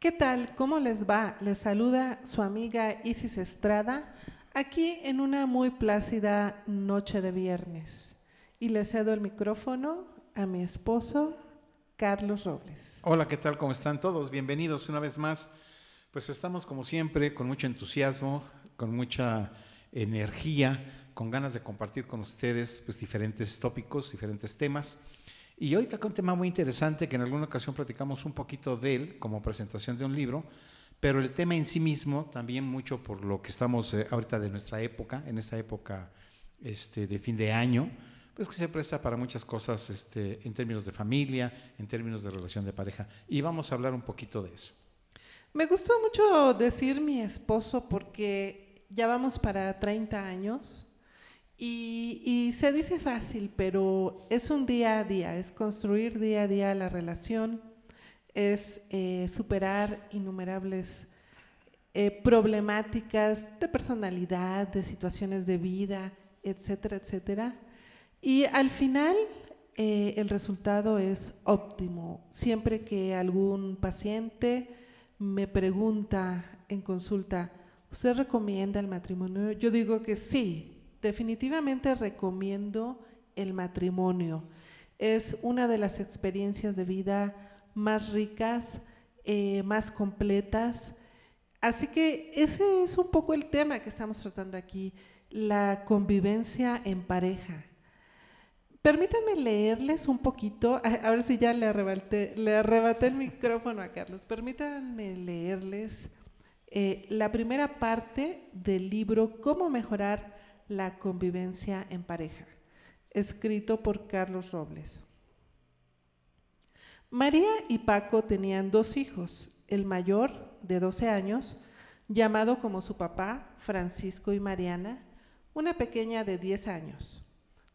¿Qué tal? ¿Cómo les va? Les saluda su amiga Isis Estrada aquí en una muy plácida noche de viernes. Y le cedo el micrófono a mi esposo, Carlos Robles. Hola, ¿qué tal? ¿Cómo están todos? Bienvenidos una vez más. Pues estamos como siempre con mucho entusiasmo, con mucha energía, con ganas de compartir con ustedes pues, diferentes tópicos, diferentes temas. Y hoy toca un tema muy interesante que en alguna ocasión platicamos un poquito de él como presentación de un libro, pero el tema en sí mismo también mucho por lo que estamos eh, ahorita de nuestra época, en esta época este, de fin de año, pues que se presta para muchas cosas este, en términos de familia, en términos de relación de pareja. Y vamos a hablar un poquito de eso. Me gustó mucho decir mi esposo porque ya vamos para 30 años y, se dice fácil, pero es un día a día, es construir día a día la relación, es eh, superar innumerables eh, problemáticas de personalidad, de situaciones de vida, etcétera, etcétera. Y al final eh, el resultado es óptimo. Siempre que algún paciente me pregunta en consulta, ¿usted recomienda el matrimonio? Yo digo que sí, definitivamente recomiendo el matrimonio. Es una de las experiencias de vida más ricas, eh, más completas. Así que ese es un poco el tema que estamos tratando aquí, la convivencia en pareja. Permítanme leerles un poquito, a ver si ya le arrebaté, el micrófono a Carlos, permítanme leerles eh, la primera parte del libro Cómo mejorar la convivencia en pareja, escrito por Carlos Robles. María y Paco tenían dos hijos, el mayor, de 12 años, llamado como su papá, Francisco y Mariana, una pequeña de 10 años.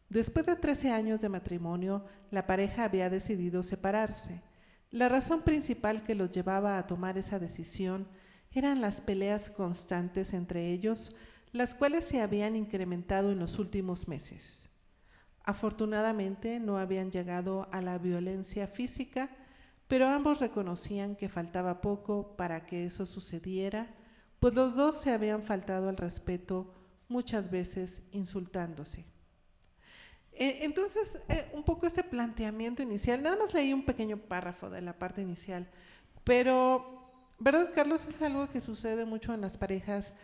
Después de 13 años de matrimonio, la pareja había decidido separarse. La razón principal que los llevaba a tomar esa decisión eran las peleas constantes entre ellos las cuales se habían incrementado en los últimos meses. Afortunadamente no habían llegado a la violencia física, pero ambos reconocían que faltaba poco para que eso sucediera, pues los dos se habían faltado al respeto muchas veces insultándose. E, entonces, eh, un poco este planteamiento inicial, nada más leí un pequeño párrafo de la parte inicial, pero, ¿verdad, Carlos? Es algo que sucede mucho en las parejas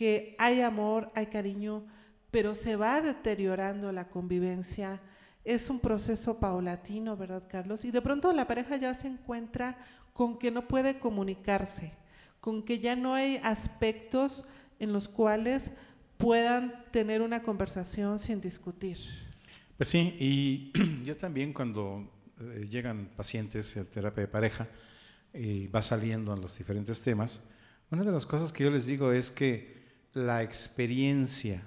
que hay amor, hay cariño, pero se va deteriorando la convivencia. Es un proceso paulatino, ¿verdad, Carlos? Y de pronto la pareja ya se encuentra con que no puede comunicarse, con que ya no hay aspectos en los cuales puedan tener una conversación sin discutir. Pues sí, y yo también cuando eh, llegan pacientes en terapia de pareja y va saliendo en los diferentes temas, una de las cosas que yo les digo es que la experiencia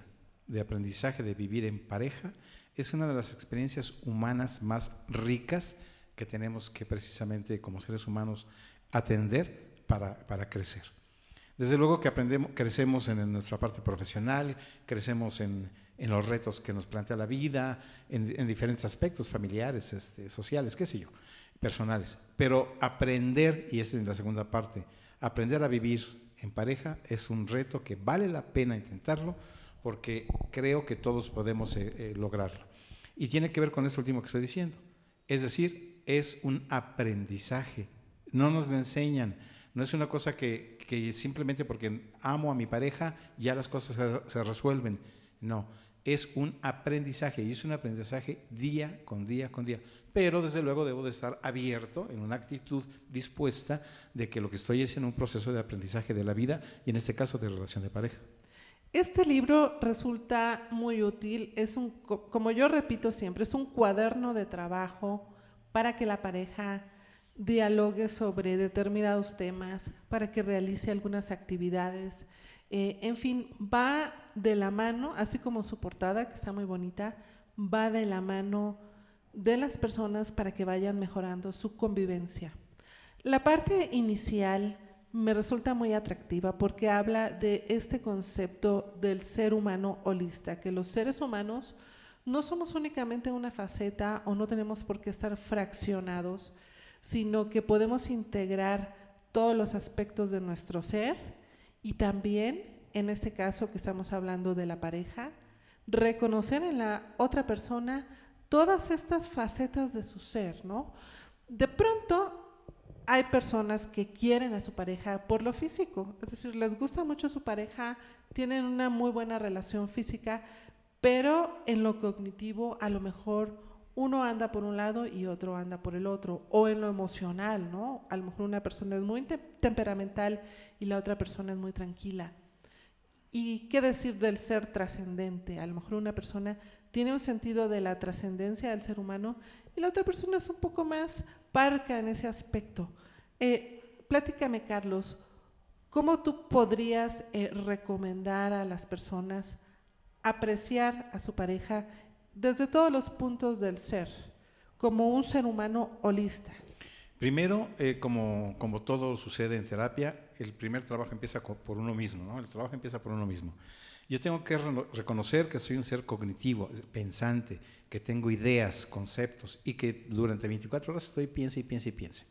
de aprendizaje de vivir en pareja es una de las experiencias humanas más ricas que tenemos que precisamente como seres humanos atender para, crecer. Desde luego que aprendemos, crecemos en, nuestra parte profesional, crecemos en, los retos que nos plantea la vida, en, diferentes aspectos familiares, este, sociales, qué sé yo, personales. Pero aprender, y esta es la segunda parte, aprender a vivir en pareja es un reto que vale la pena intentarlo porque creo que todos podemos eh, eh, lograrlo. Y tiene que ver con eso último que estoy diciendo. Es decir, es un aprendizaje. No nos lo enseñan. No es una cosa que, simplemente porque amo a mi pareja ya las cosas se, se resuelven. No, es un aprendizaje y es un aprendizaje día con día con día. Pero desde luego debo de estar abierto en una actitud dispuesta de que lo que estoy es en un proceso de aprendizaje de la vida y en este caso de relación de pareja. Este libro resulta muy útil, es un, como yo repito siempre, es un cuaderno de trabajo para que la pareja dialogue sobre determinados temas, para que realice algunas actividades. Eh, en fin, va de la mano, así como su portada, que está muy bonita, va de la mano de las personas para que vayan mejorando su convivencia. La parte inicial me resulta muy atractiva porque habla de este concepto del ser humano holista, que los seres humanos no somos únicamente una faceta o no tenemos por qué estar fraccionados, sino que podemos integrar todos los aspectos de nuestro ser y también, en este caso que estamos hablando de la pareja, reconocer en la otra persona todas estas facetas de su ser, ¿no? De pronto hay personas que quieren a su pareja por lo físico, es decir, les gusta mucho su pareja, tienen una muy buena relación física, pero en lo cognitivo a lo mejor uno anda por un lado y otro anda por el otro, o en lo emocional, ¿no? A lo mejor una persona es muy temperamental y la otra persona es muy tranquila. ¿Y qué decir del ser trascendente? A lo mejor una persona tiene un sentido de la trascendencia del ser humano y la otra persona es un poco más parca en ese aspecto. Eh, platícame, Carlos, ¿cómo tú podrías eh, recomendar a las personas apreciar a su pareja desde todos los puntos del ser, como un ser humano holista? Primero, eh, como, como todo sucede en terapia, el primer trabajo empieza por uno mismo, ¿no? El trabajo empieza por uno mismo. Yo tengo que reconocer que soy un ser cognitivo, pensante, que tengo ideas, conceptos y que durante 24 horas estoy piense y piense y piense.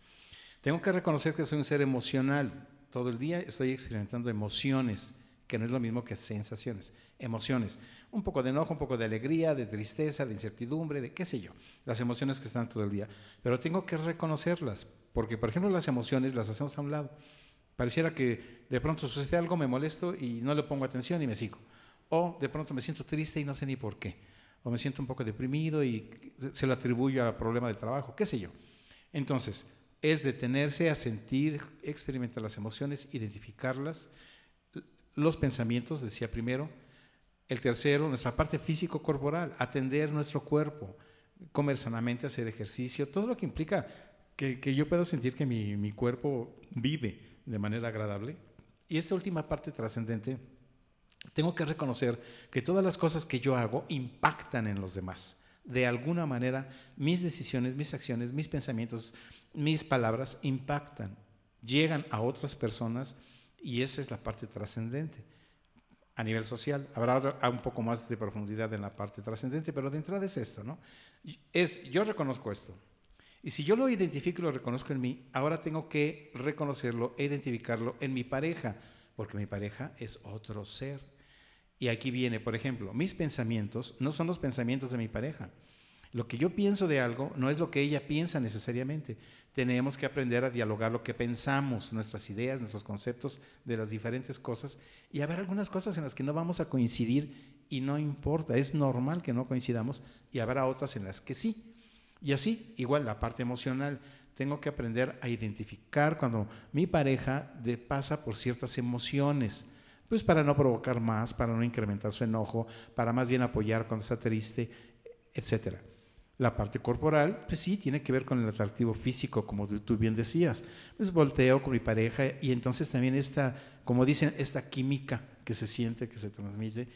Tengo que reconocer que soy un ser emocional. Todo el día estoy experimentando emociones, que no es lo mismo que sensaciones, emociones. Un poco de enojo, un poco de alegría, de tristeza, de incertidumbre, de qué sé yo, las emociones que están todo el día. Pero tengo que reconocerlas, porque por ejemplo las emociones las hacemos a un lado. Pareciera que de pronto sucede algo, me molesto y no le pongo atención y me sigo. O de pronto me siento triste y no sé ni por qué. O me siento un poco deprimido y se lo atribuyo al problema del trabajo, qué sé yo. Entonces, es detenerse a sentir, experimentar las emociones, identificarlas, los pensamientos, decía primero. El tercero, nuestra parte físico-corporal, atender nuestro cuerpo, comer sanamente, hacer ejercicio, todo lo que implica que, yo pueda sentir que mi cuerpo vive de manera agradable. Y esta última parte trascendente, tengo que reconocer que todas las cosas que yo hago impactan en los demás. De alguna manera, mis decisiones, mis acciones, mis pensamientos, mis palabras impactan, llegan a otras personas y esa es la parte trascendente. A nivel social, habrá un poco más de profundidad en la parte trascendente, pero de entrada es esto, ¿no? Es, yo reconozco esto, y si yo lo identifico y lo reconozco en mí, ahora tengo que reconocerlo e identificarlo en mi pareja, porque mi pareja es otro ser. Y aquí viene, por ejemplo, mis pensamientos no son los pensamientos de mi pareja. Lo que yo pienso de algo no es lo que ella piensa necesariamente. Tenemos que aprender a dialogar lo que pensamos, nuestras ideas, nuestros conceptos de las diferentes cosas. Y haber algunas cosas en las que no vamos a coincidir y no importa, es normal que no coincidamos. Y habrá otras en las que sí. Y así, igual la parte emocional, tengo que aprender a identificar cuando mi pareja de pasa por ciertas emociones, pues para no provocar más, para no incrementar su enojo, para más bien apoyar cuando está triste, etcétera. La parte corporal, pues sí, tiene que ver con el atractivo físico, como tú bien decías. Pues volteo con mi pareja y entonces también esta, como dicen, esta química que se siente, que se transmite,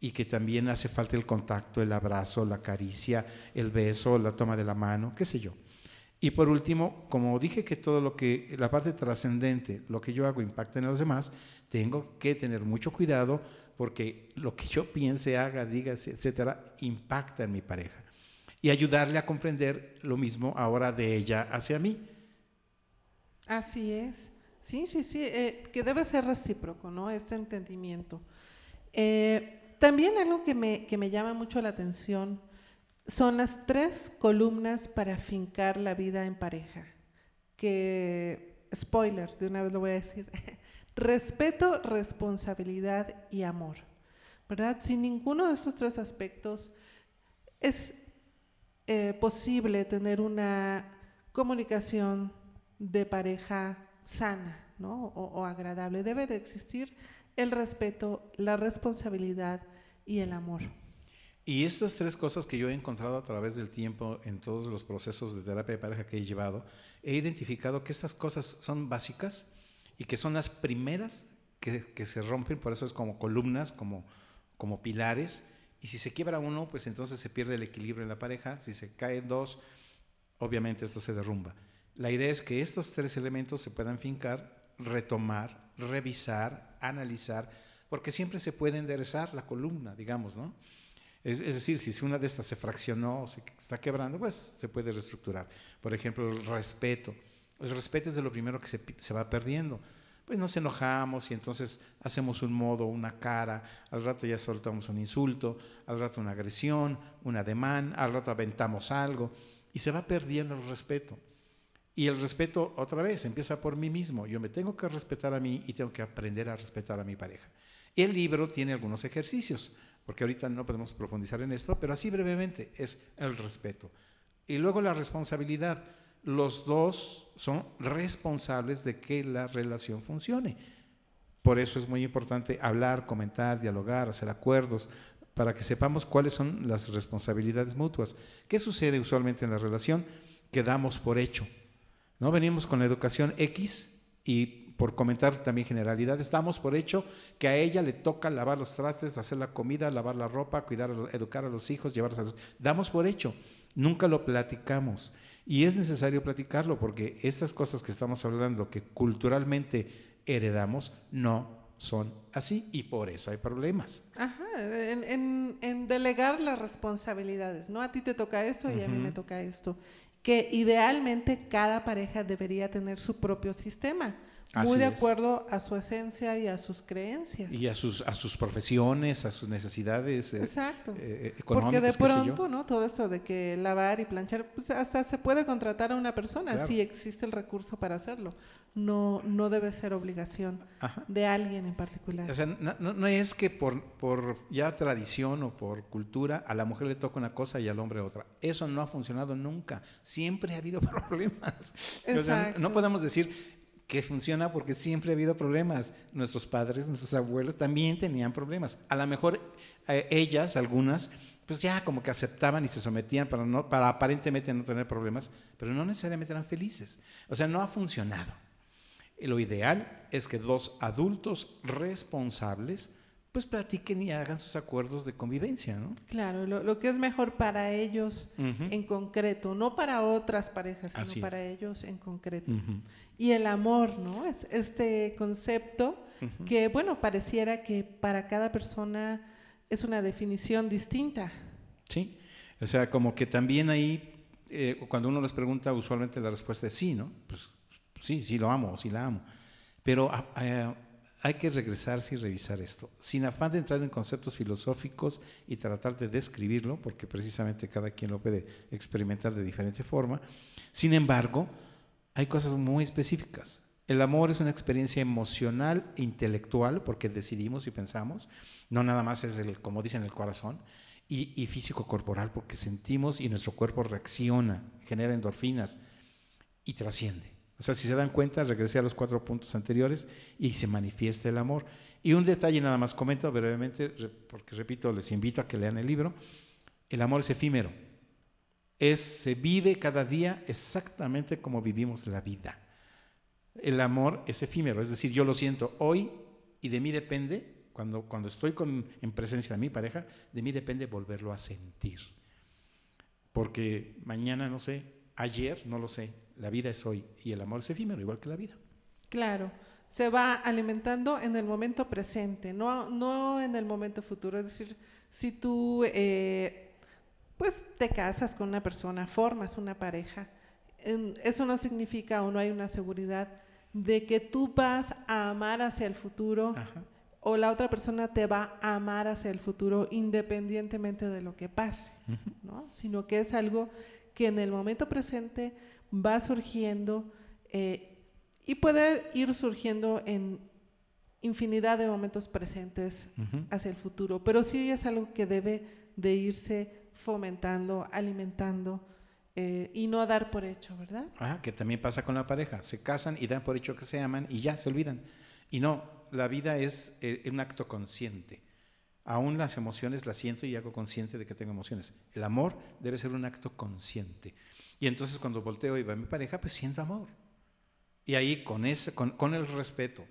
y que también hace falta el contacto, el abrazo, la caricia, el beso, la toma de la mano, qué sé yo. Y por último, como dije que todo lo que, la parte trascendente, lo que yo hago impacta en los demás, tengo que tener mucho cuidado porque lo que yo piense, haga, diga, etcétera, impacta en mi pareja. Y ayudarle a comprender lo mismo ahora de ella hacia mí. Así es. Sí, sí, sí, eh, que debe ser recíproco, ¿no? Este entendimiento. Eh, también algo que me, que me llama mucho la atención son las tres columnas para fincar la vida en pareja. Que, spoiler, de una vez lo voy a decir, respeto, responsabilidad y amor. ¿Verdad? Sin ninguno de estos tres aspectos es eh, posible tener una comunicación de pareja sana ¿no? o, o agradable. Debe de existir el respeto, la responsabilidad y el amor. Y estas tres cosas que yo he encontrado a través del tiempo en todos los procesos de terapia de pareja que he llevado, he identificado que estas cosas son básicas y que son las primeras que, se rompen, por eso es como columnas, como, como pilares. Y si se quiebra uno, pues entonces se pierde el equilibrio en la pareja. Si se caen dos, obviamente esto se derrumba. La idea es que estos tres elementos se puedan fincar, retomar, revisar, analizar, porque siempre se puede enderezar la columna, digamos, ¿no? Es, decir, si una de estas se fraccionó o se está quebrando, pues se puede reestructurar. Por ejemplo, el respeto. El respeto es de lo primero que se, se va perdiendo. Pues nos enojamos y entonces hacemos un modo, una cara, al rato ya soltamos un insulto, al rato una agresión, un ademán, al rato aventamos algo y se va perdiendo el respeto. Y el respeto, otra vez, empieza por mí mismo. Yo me tengo que respetar a mí y tengo que aprender a respetar a mi pareja. El libro tiene algunos ejercicios porque ahorita no podemos profundizar en esto, pero así brevemente es el respeto. Y luego la responsabilidad. Los dos son responsables de que la relación funcione. Por eso es muy importante hablar, comentar, dialogar, hacer acuerdos, para que sepamos cuáles son las responsabilidades mutuas. ¿Qué sucede usualmente en la relación? Que damos por hecho. ¿No? Venimos con la educación X y por comentar también generalidades, damos por hecho que a ella le toca lavar los trastes, hacer la comida, lavar la ropa, cuidar, educar a los hijos, llevarlos a los... Damos por hecho, nunca lo platicamos. Y es necesario platicarlo porque estas cosas que estamos hablando, que culturalmente heredamos, no son así y por eso hay problemas. Ajá, en, delegar las responsabilidades, ¿no? A ti te toca esto y a mí me toca esto. Que idealmente cada pareja debería tener su propio sistema muy de acuerdo a su esencia y a sus creencias. Y a sus, a sus profesiones, a sus necesidades eh, Exacto. Eh, Porque de pronto, ¿no? Todo eso de que lavar y planchar, pues hasta se puede contratar a una persona si existe el recurso para hacerlo. No, no debe ser obligación de alguien en particular. O sea, no, no, es que por, por ya tradición o por cultura a la mujer le toca una cosa y al hombre otra. Eso no ha funcionado nunca. Siempre ha habido problemas. O sea, no podemos decir que funciona porque siempre ha habido problemas. Nuestros padres, nuestros abuelos también tenían problemas. A lo mejor eh, ellas, algunas, pues ya como que aceptaban y se sometían para, no, para aparentemente no tener problemas, pero no necesariamente eran felices. O sea, no ha funcionado. Lo ideal es que dos adultos responsables pues platiquen y hagan sus acuerdos de convivencia, ¿no? Claro, lo, que es mejor para ellos en concreto, no para otras parejas, sino para ellos en concreto. Y el amor, ¿no? Es este concepto que, bueno, pareciera que para cada persona es una definición distinta. Sí, o sea, como que también ahí, eh, cuando uno les pregunta, usualmente la respuesta es sí, ¿no? Pues sí, sí lo amo, sí la amo. Pero... Ah, eh, hay que regresarse y revisar esto, sin afán de entrar en conceptos filosóficos y tratar de describirlo, porque precisamente cada quien lo puede experimentar de diferente forma. Sin embargo, hay cosas muy específicas. El amor es una experiencia emocional e intelectual, porque decidimos y pensamos, no nada más es el, como dicen, el corazón, y, y físico-corporal, porque sentimos y nuestro cuerpo reacciona, genera endorfinas y trasciende. O sea, si se dan cuenta, regresé a los cuatro puntos anteriores y se manifiesta el amor. Y un detalle nada más comento brevemente, porque repito, les invito a que lean el libro. El amor es efímero. Es, se vive cada día exactamente como vivimos la vida. El amor es efímero, es decir, yo lo siento hoy y de mí depende, cuando, cuando estoy con, en presencia de mi pareja, de mí depende volverlo a sentir. Porque mañana, no sé, ayer, no lo sé, la vida es hoy y el amor es efímero, igual que la vida. Claro, se va alimentando en el momento presente, no, no en el momento futuro. Es decir, si tú eh, pues te casas con una persona, formas una pareja, eso no significa o no hay una seguridad de que tú vas a amar hacia el futuro o la otra persona te va a amar hacia el futuro independientemente de lo que pase, ¿no? sino que es algo que en el momento presente va surgiendo eh, y puede ir surgiendo en infinidad de momentos presentes hacia el futuro, pero sí es algo que debe de irse fomentando, alimentando eh, y no dar por hecho, ¿verdad? Ah, que también pasa con la pareja, se casan y dan por hecho que se aman y ya se olvidan. Y no, la vida es eh, un acto consciente. Aún las emociones las siento y hago consciente de que tengo emociones. El amor debe ser un acto consciente. Y entonces cuando volteo y veo a mi pareja, pues siento amor. Y ahí con, ese, con, con el respeto,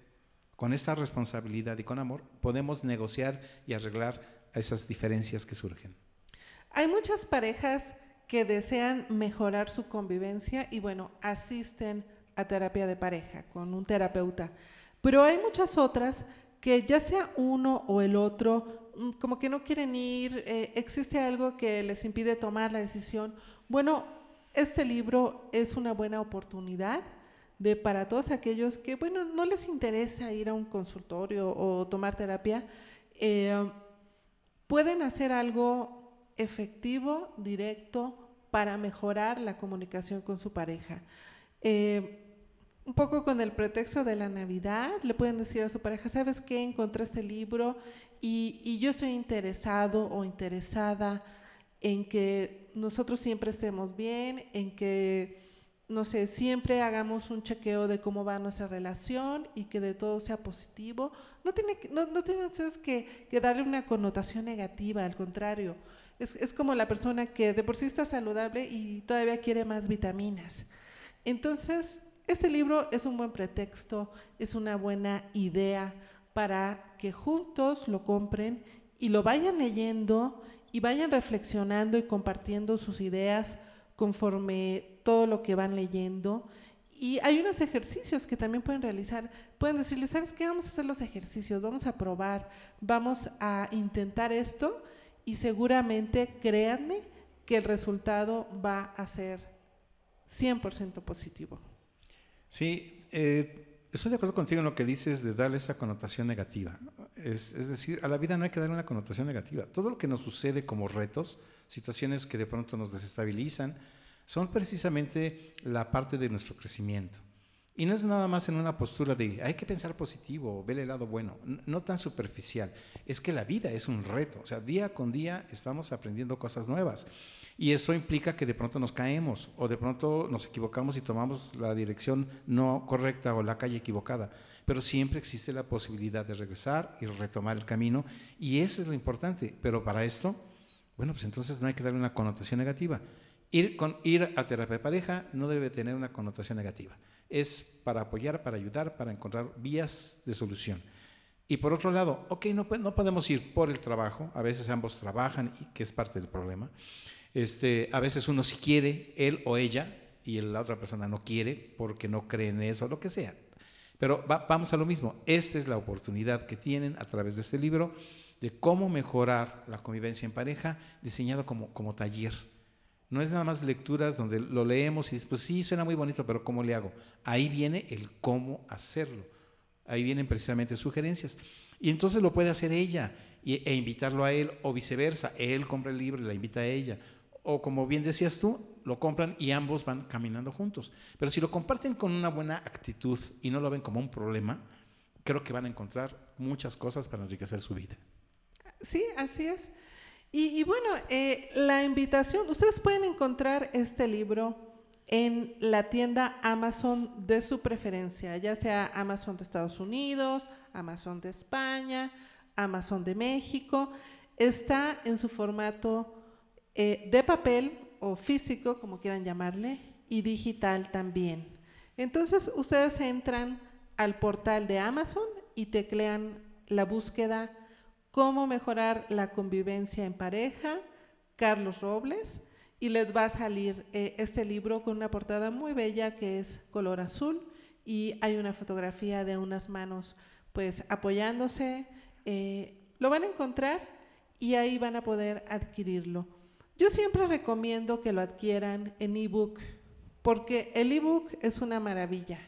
con esta responsabilidad y con amor, podemos negociar y arreglar esas diferencias que surgen. Hay muchas parejas que desean mejorar su convivencia y bueno, asisten a terapia de pareja con un terapeuta. Pero hay muchas otras que ya sea uno o el otro, como que no quieren ir, eh, existe algo que les impide tomar la decisión. Bueno, este libro es una buena oportunidad de para todos aquellos que, bueno, no les interesa ir a un consultorio o tomar terapia, eh, pueden hacer algo efectivo, directo, para mejorar la comunicación con su pareja. Eh, un poco con el pretexto de la Navidad, le pueden decir a su pareja, ¿sabes qué? Encontré este libro y, yo estoy interesado o interesada en que nosotros siempre estemos bien, en que, no sé, siempre hagamos un chequeo de cómo va nuestra relación y que de todo sea positivo. No tiene, no, no tienes que, que darle una connotación negativa, al contrario. Es, es como la persona que de por sí está saludable y todavía quiere más vitaminas. Entonces, este libro es un buen pretexto, es una buena idea para que juntos lo compren y lo vayan leyendo y vayan reflexionando y compartiendo sus ideas conforme todo lo que van leyendo. Y hay unos ejercicios que también pueden realizar. Pueden decirle, ¿sabes qué? Vamos a hacer los ejercicios, vamos a probar, vamos a intentar esto y seguramente, créanme, que el resultado va a ser 100% positivo. Sí, eh, estoy de acuerdo contigo en lo que dices de darle esa connotación negativa. Es, es, decir, a la vida no hay que darle una connotación negativa. Todo lo que nos sucede como retos, situaciones que de pronto nos desestabilizan, son precisamente la parte de nuestro crecimiento. Y no es nada más en una postura de hay que pensar positivo, ver el lado bueno, no tan superficial. Es que la vida es un reto, o sea, día con día estamos aprendiendo cosas nuevas. Y eso implica que de pronto nos caemos o de pronto nos equivocamos y tomamos la dirección no correcta o la calle equivocada. Pero siempre existe la posibilidad de regresar y retomar el camino y eso es lo importante. Pero para esto, bueno, pues entonces no hay que darle una connotación negativa. Ir, con, ir a terapia de pareja no debe tener una connotación negativa. Es para apoyar, para ayudar, para encontrar vías de solución. Y por otro lado, ok, no, no podemos ir por el trabajo, a veces ambos trabajan y que es parte del problema. Este, a veces uno sí quiere, él o ella, y la otra persona no quiere porque no cree en eso, lo que sea. Pero vamos a lo mismo. Esta es la oportunidad que tienen a través de este libro de cómo mejorar la convivencia en pareja, diseñado como, como taller. No es nada más lecturas donde lo leemos y dices, pues sí, suena muy bonito, pero ¿cómo le hago? Ahí viene el cómo hacerlo. Ahí vienen precisamente sugerencias. Y entonces lo puede hacer ella e invitarlo a él o viceversa. Él compra el libro y la invita a ella o como bien decías tú, lo compran y ambos van caminando juntos. Pero si lo comparten con una buena actitud y no lo ven como un problema, creo que van a encontrar muchas cosas para enriquecer su vida. Sí, así es. Y, bueno, eh, la invitación, ustedes pueden encontrar este libro en la tienda Amazon de su preferencia, ya sea Amazon de Estados Unidos, Amazon de España, Amazon de México. Está en su formato eh, de papel o físico, como quieran llamarle, y digital también. Entonces ustedes entran al portal de Amazon y teclean la búsqueda cómo mejorar la convivencia en pareja, Carlos Robles, y les va a salir eh, este libro con una portada muy bella que es color azul y hay una fotografía de unas manos pues apoyándose. Eh, lo van a encontrar y ahí van a poder adquirirlo. Yo siempre recomiendo que lo adquieran en ebook, porque el ebook es una maravilla,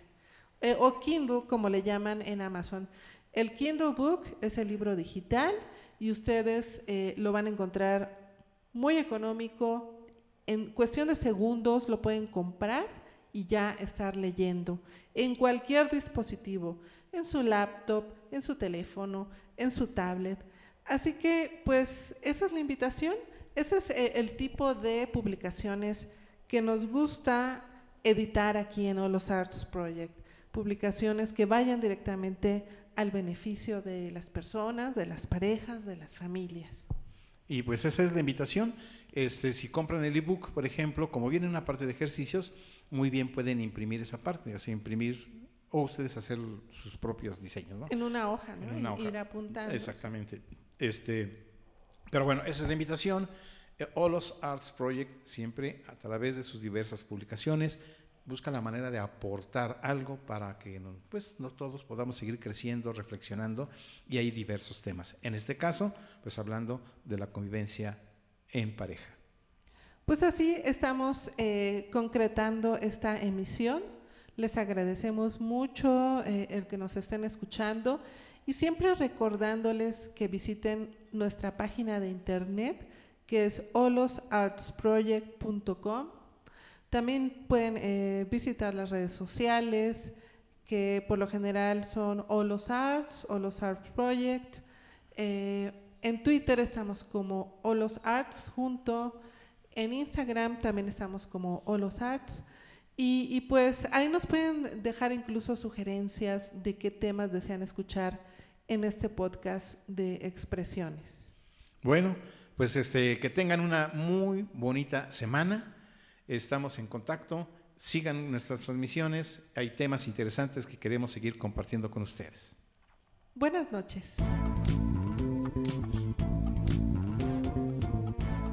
eh, o Kindle como le llaman en Amazon. El Kindle Book es el libro digital y ustedes eh, lo van a encontrar muy económico, en cuestión de segundos lo pueden comprar y ya estar leyendo en cualquier dispositivo, en su laptop, en su teléfono, en su tablet. Así que pues esa es la invitación ese es eh, el tipo de publicaciones que nos gusta editar aquí en Olos Arts Project. Publicaciones que vayan directamente al beneficio de las personas, de las parejas, de las familias. Y pues esa es la invitación. Este, si compran el ebook, por ejemplo, como viene una parte de ejercicios, muy bien pueden imprimir esa parte, o sea, imprimir o ustedes hacer sus propios diseños, ¿no? En una hoja, ¿no? En una hoja. Ir apuntando. Exactamente. Este, pero bueno, esa es la invitación. Eh, Olos Arts Project siempre a través de sus diversas publicaciones busca la manera de aportar algo para que pues, no todos podamos seguir creciendo, reflexionando y hay diversos temas. En este caso, pues hablando de la convivencia en pareja. Pues así estamos eh, concretando esta emisión. Les agradecemos mucho eh, el que nos estén escuchando y siempre recordándoles que visiten nuestra página de internet que es olosartsproject.com. También pueden eh, visitar las redes sociales que por lo general son Olos Arts, Olos Arts Project. En Twitter estamos como Olos Arts junto. En Instagram también estamos como Olos Arts. Y, pues ahí nos pueden dejar incluso sugerencias de qué temas desean escuchar en este podcast de expresiones. Bueno, pues este, que tengan una muy bonita semana. Estamos en contacto. Sigan nuestras transmisiones. Hay temas interesantes que queremos seguir compartiendo con ustedes. Buenas noches.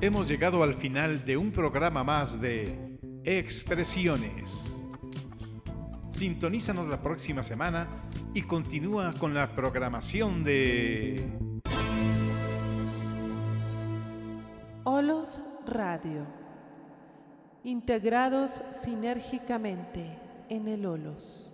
Hemos llegado al final de un programa más de Expresiones. Sintonízanos la próxima semana y continúa con la programación de Olos Radio. Integrados sinérgicamente en el Olos.